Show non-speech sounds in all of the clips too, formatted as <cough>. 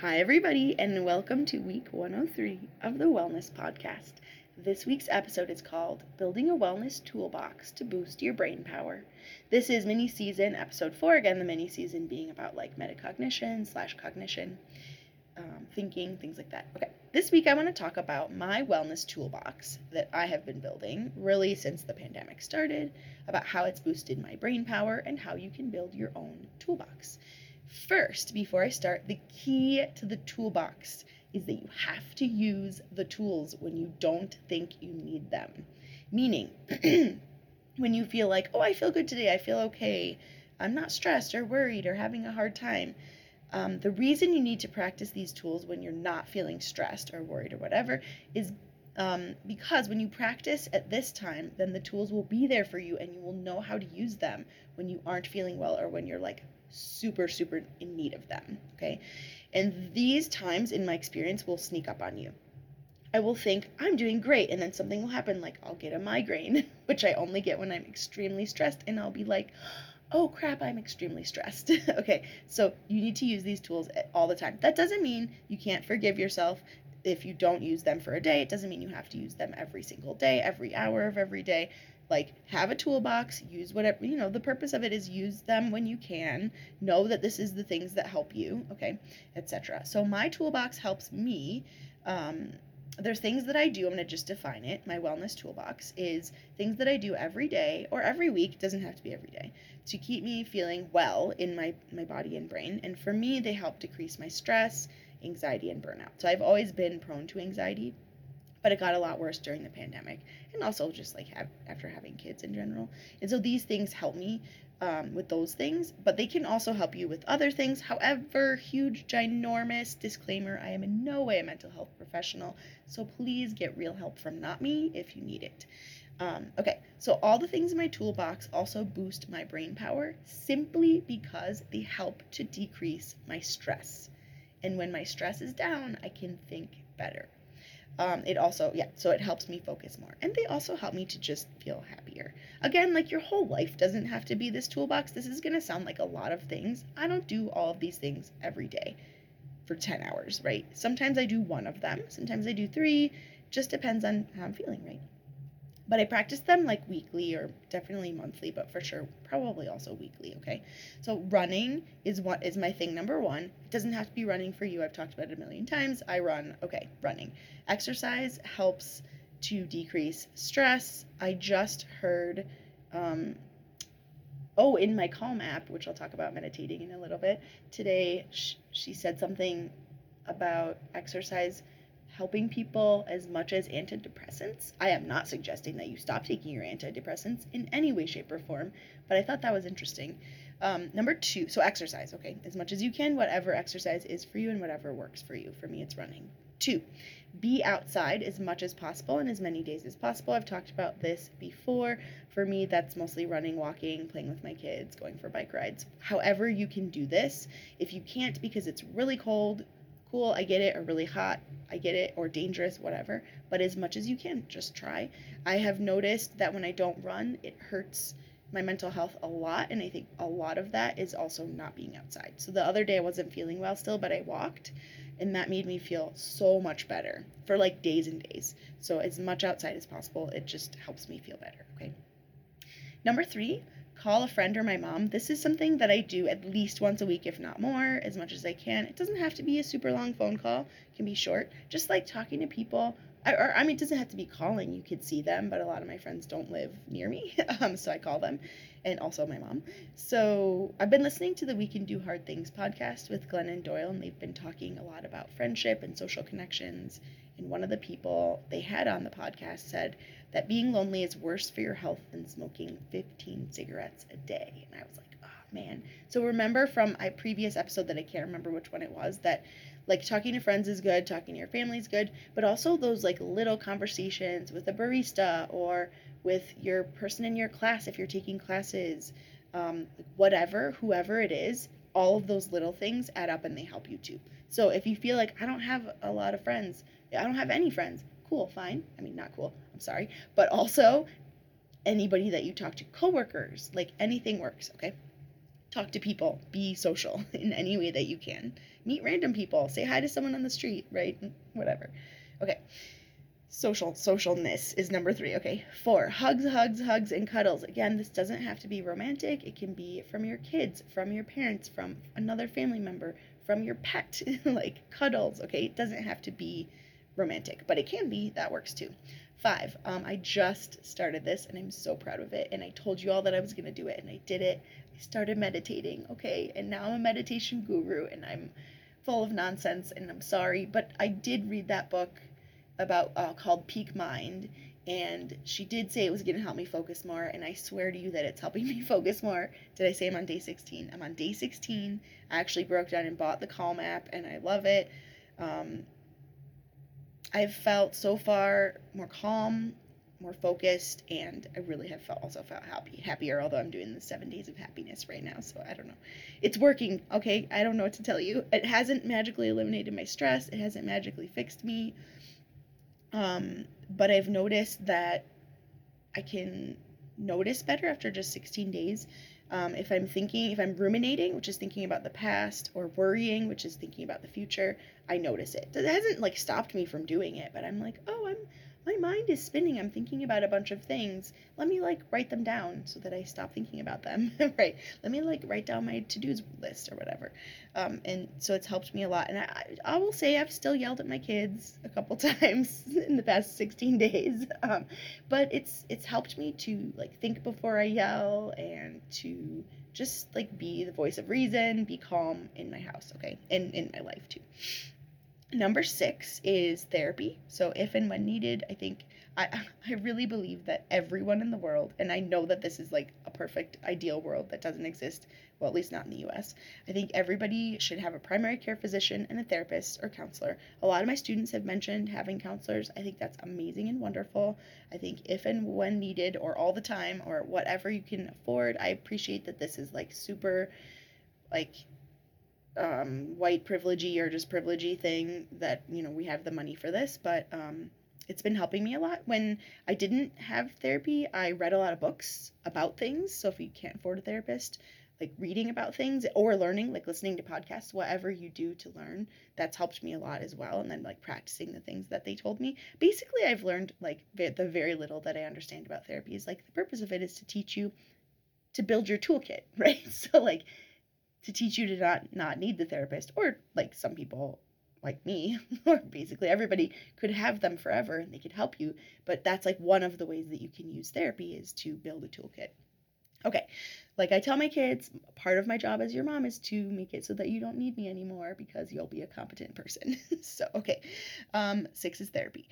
Hi, everybody, and welcome to week 103 of the Wellness Podcast. This week's episode is called Building a Wellness Toolbox to Boost Your Brain Power. This is mini season, episode four, again, the mini season being about like metacognition slash cognition, um, thinking, things like that. Okay, this week I want to talk about my wellness toolbox that I have been building really since the pandemic started, about how it's boosted my brain power and how you can build your own toolbox. First, before I start, the key to the toolbox is that you have to use the tools when you don't think you need them. Meaning, <clears throat> when you feel like, oh, I feel good today, I feel okay, I'm not stressed or worried or having a hard time. Um, the reason you need to practice these tools when you're not feeling stressed or worried or whatever is um, because when you practice at this time, then the tools will be there for you and you will know how to use them when you aren't feeling well or when you're like super, super in need of them. Okay. And these times, in my experience, will sneak up on you. I will think, I'm doing great. And then something will happen, like I'll get a migraine, <laughs> which I only get when I'm extremely stressed. And I'll be like, oh crap, I'm extremely stressed. <laughs> okay. So you need to use these tools all the time. That doesn't mean you can't forgive yourself if you don't use them for a day. It doesn't mean you have to use them every single day, every hour of every day. Like have a toolbox use whatever you know the purpose of it is use them when you can. Know that this is the things that help you okay etc so my toolbox helps me um, there's things that i do i'm going to just define it. My wellness toolbox is things that i do every day or every week doesn't have to be every day to keep me feeling well in my my body and brain. And for me they help decrease my stress anxiety and burnout so i've always been prone to anxiety but it got a lot worse during the pandemic and also just like have, after having kids in general. And so these things help me um, with those things, but they can also help you with other things. However, huge, ginormous disclaimer I am in no way a mental health professional, so please get real help from not me if you need it. Um, okay, so all the things in my toolbox also boost my brain power simply because they help to decrease my stress. And when my stress is down, I can think better. Um, it also yeah so it helps me focus more. And they also help me to just feel happier. Again like your whole life doesn't have to be this toolbox. This is going to sound like a lot of things. I don't do all of these things every day for 10 hours right? Sometimes i do one of them. Sometimes i do three. Just depends on how i'm feeling right but I practice them like weekly or definitely monthly, but for sure probably also weekly, okay? So running is what is my thing number 1. It doesn't have to be running for you. I've talked about it a million times. I run, okay, running. Exercise helps to decrease stress. I just heard um oh, in my Calm app, which I'll talk about meditating in a little bit, today sh- she said something about exercise helping people as much as antidepressants. I am not suggesting that you stop taking your antidepressants in any way, shape, or form, but I thought that was interesting. Um, number two, so exercise, okay, as much as you can, whatever exercise is for you and whatever works for you. For me, it's running. Two, be outside as much as possible and as many days as possible. I've talked about this before. For me, that's mostly running, walking, playing with my kids, going for bike rides. However, you can do this. If you can't because it's really cold, cool, I get it, or really hot, I get it, or dangerous, whatever. But as much as you can, just try. I have noticed that when I don't run, it hurts my mental health a lot, and I think a lot of that is also not being outside. So the other day I wasn't feeling well still, but I walked, and that made me feel so much better for like days and days. So as much outside as possible, it just helps me feel better, okay? Number three, call a friend or my mom. This is something that I do at least once a week, if not more, as much as I can. It doesn't have to be a super long phone call, it can be short. Just like talking to people. I, or, I mean, it doesn't have to be calling. You could see them, but a lot of my friends don't live near me, <laughs> um, so I call them, and also my mom. So I've been listening to the We Can Do Hard Things podcast with Glennon Doyle, and they've been talking a lot about friendship and social connections. And one of the people they had on the podcast said that being lonely is worse for your health than smoking 15 cigarettes a day. And I was like, oh man. So remember from a previous episode that I can't remember which one it was that like talking to friends is good, talking to your family is good, but also those like little conversations with a barista or with your person in your class if you're taking classes, um, whatever, whoever it is, all of those little things add up and they help you too. So if you feel like I don't have a lot of friends, I don't have any friends, cool, fine. I mean, not cool. I'm sorry. But also, anybody that you talk to, coworkers, like anything works, okay? talk to people, be social <laughs> in any way that you can. Meet random people, say hi to someone on the street, right? Whatever. Okay. Social socialness is number 3. Okay. 4. Hugs, hugs, hugs and cuddles. Again, this doesn't have to be romantic. It can be from your kids, from your parents, from another family member, from your pet, <laughs> like cuddles, okay? It doesn't have to be romantic, but it can be. That works too. Five, um, I just started this and I'm so proud of it. And I told you all that I was going to do it and I did it. I started meditating, okay? And now I'm a meditation guru and I'm full of nonsense and I'm sorry, but I did read that book about uh, called Peak Mind and she did say it was going to help me focus more and i swear to you that it's helping <laughs> me focus more. Did i say i'm on day 16 i'm on day 16 i actually broke down and bought the calm app and i love it. Um, i've felt so far more calm more focused and i really have felt also felt happy happier although i'm doing the seven days of happiness right now so i don't know. It's working okay? I don't know what to tell you. It hasn't magically eliminated my stress. It hasn't magically fixed me um, but I've noticed that I can notice better after just 16 days. Um, if I'm thinking, if I'm ruminating, which is thinking about the past, or worrying, which is thinking about the future, I notice it. It hasn't like stopped me from doing it, but I'm like, oh, I'm my mind is spinning. I'm thinking about a bunch of things. Let me like write them down so that I stop thinking about them. <laughs> right. Let me like write down my to dos list or whatever. Um, and so it's helped me a lot. And I, I will say I've still yelled at my kids a couple <laughs> times in the past 16 days. <laughs> Um, but it's it's helped me to like think before I yell and to just like be the voice of reason, be calm in my house, okay, and in my life too. Number six is therapy. So, if and when needed, I think I, <laughs> I really believe that everyone in the world, and I know that this is like a perfect ideal world that doesn't exist, well, at least not in the US. I think everybody should have a primary care physician and a therapist or counselor. A lot of my students have mentioned having counselors. I think that's amazing and wonderful. I think if and when needed, or all the time, or whatever you can afford, I appreciate that this is like super, like, um, white privilegey or just privilegey thing that you know we have the money for this, but um, it's been helping me a lot. When I didn't have therapy, I read a lot of books about things. So if you can't afford a therapist, like reading about things or learning, like listening to podcasts, whatever you do to learn, that's helped me a lot as well. And then like practicing the things that they told me. Basically, I've learned like the very little that I understand about therapy is like the purpose of it is to teach you to build your toolkit, <laughs> right? So like to teach you to not not need the therapist or like some people like me <laughs> or basically everybody could have them forever and they could help you but that's like one of the ways that you can use therapy is to build a toolkit. Okay like i tell my kids part of my job as your mom is to make it so that you don't need me anymore because you'll be a competent person. <laughs> So okay um, six is therapy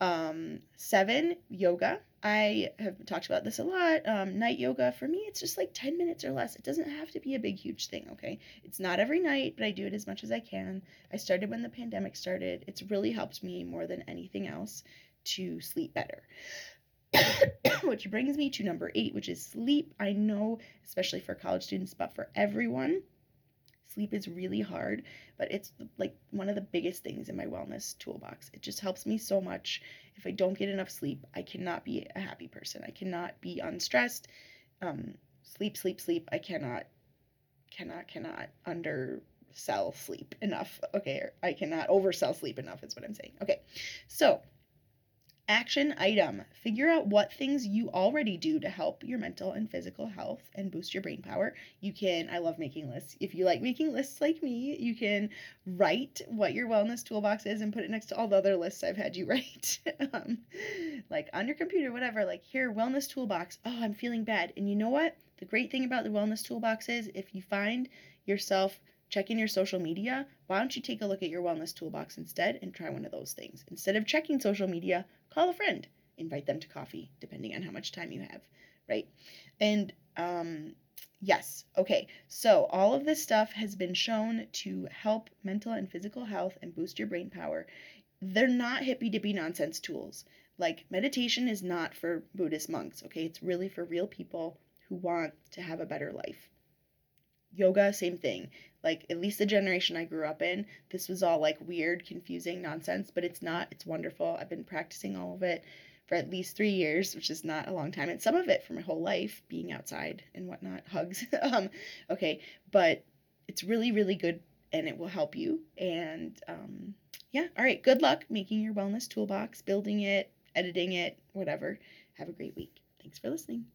um, seven, yoga. I have talked about this a lot. Um, night yoga, for me, it's just like 10 minutes or less. It doesn't have to be a big, huge thing, okay? It's not every night, but I do it as much as I can. I started when the pandemic started. It's really helped me more than anything else to sleep better. <coughs> which brings me to number eight, which is sleep. I know, especially for college students, but for everyone, Sleep is really hard, but it's like one of the biggest things in my wellness toolbox. It just helps me so much. If I don't get enough sleep, I cannot be a happy person. I cannot be unstressed. Um, sleep, sleep, sleep. I cannot, cannot, cannot undersell sleep enough. Okay, I cannot oversell sleep enough, is what I'm saying. Okay, so Action item figure out what things you already do to help your mental and physical health and boost your brain power. You can, I love making lists. If you like making lists like me, you can write what your wellness toolbox is and put it next to all the other lists I've had you <laughs> write. um, like on your computer, whatever, like here, wellness toolbox. Oh, I'm feeling bad. And you know what? The great thing about the wellness toolbox is if you find yourself checking your social media, why don't you take a look at your wellness toolbox instead and try one of those things? Instead of checking social media, call a friend, invite them to coffee, depending on how much time you have, right? And um, yes, okay, so all of this stuff has been shown to help mental and physical health and boost your brain power. They're not hippy dippy nonsense tools. Like, meditation is not for Buddhist monks, okay? It's really for real people who want to have a better life. Yoga, same thing like at least the generation I grew up in, this was all like weird, confusing nonsense, but it's not. It's wonderful. I've been practicing all of it for at least three years, which is not a long time, and some of it for my whole life, being outside and whatnot, <laughs> hugs. um, okay, but it's really, really good and it will help you. And um, yeah, all right, good luck making your wellness toolbox, building it, editing it, whatever. Have a great week. Thanks for listening.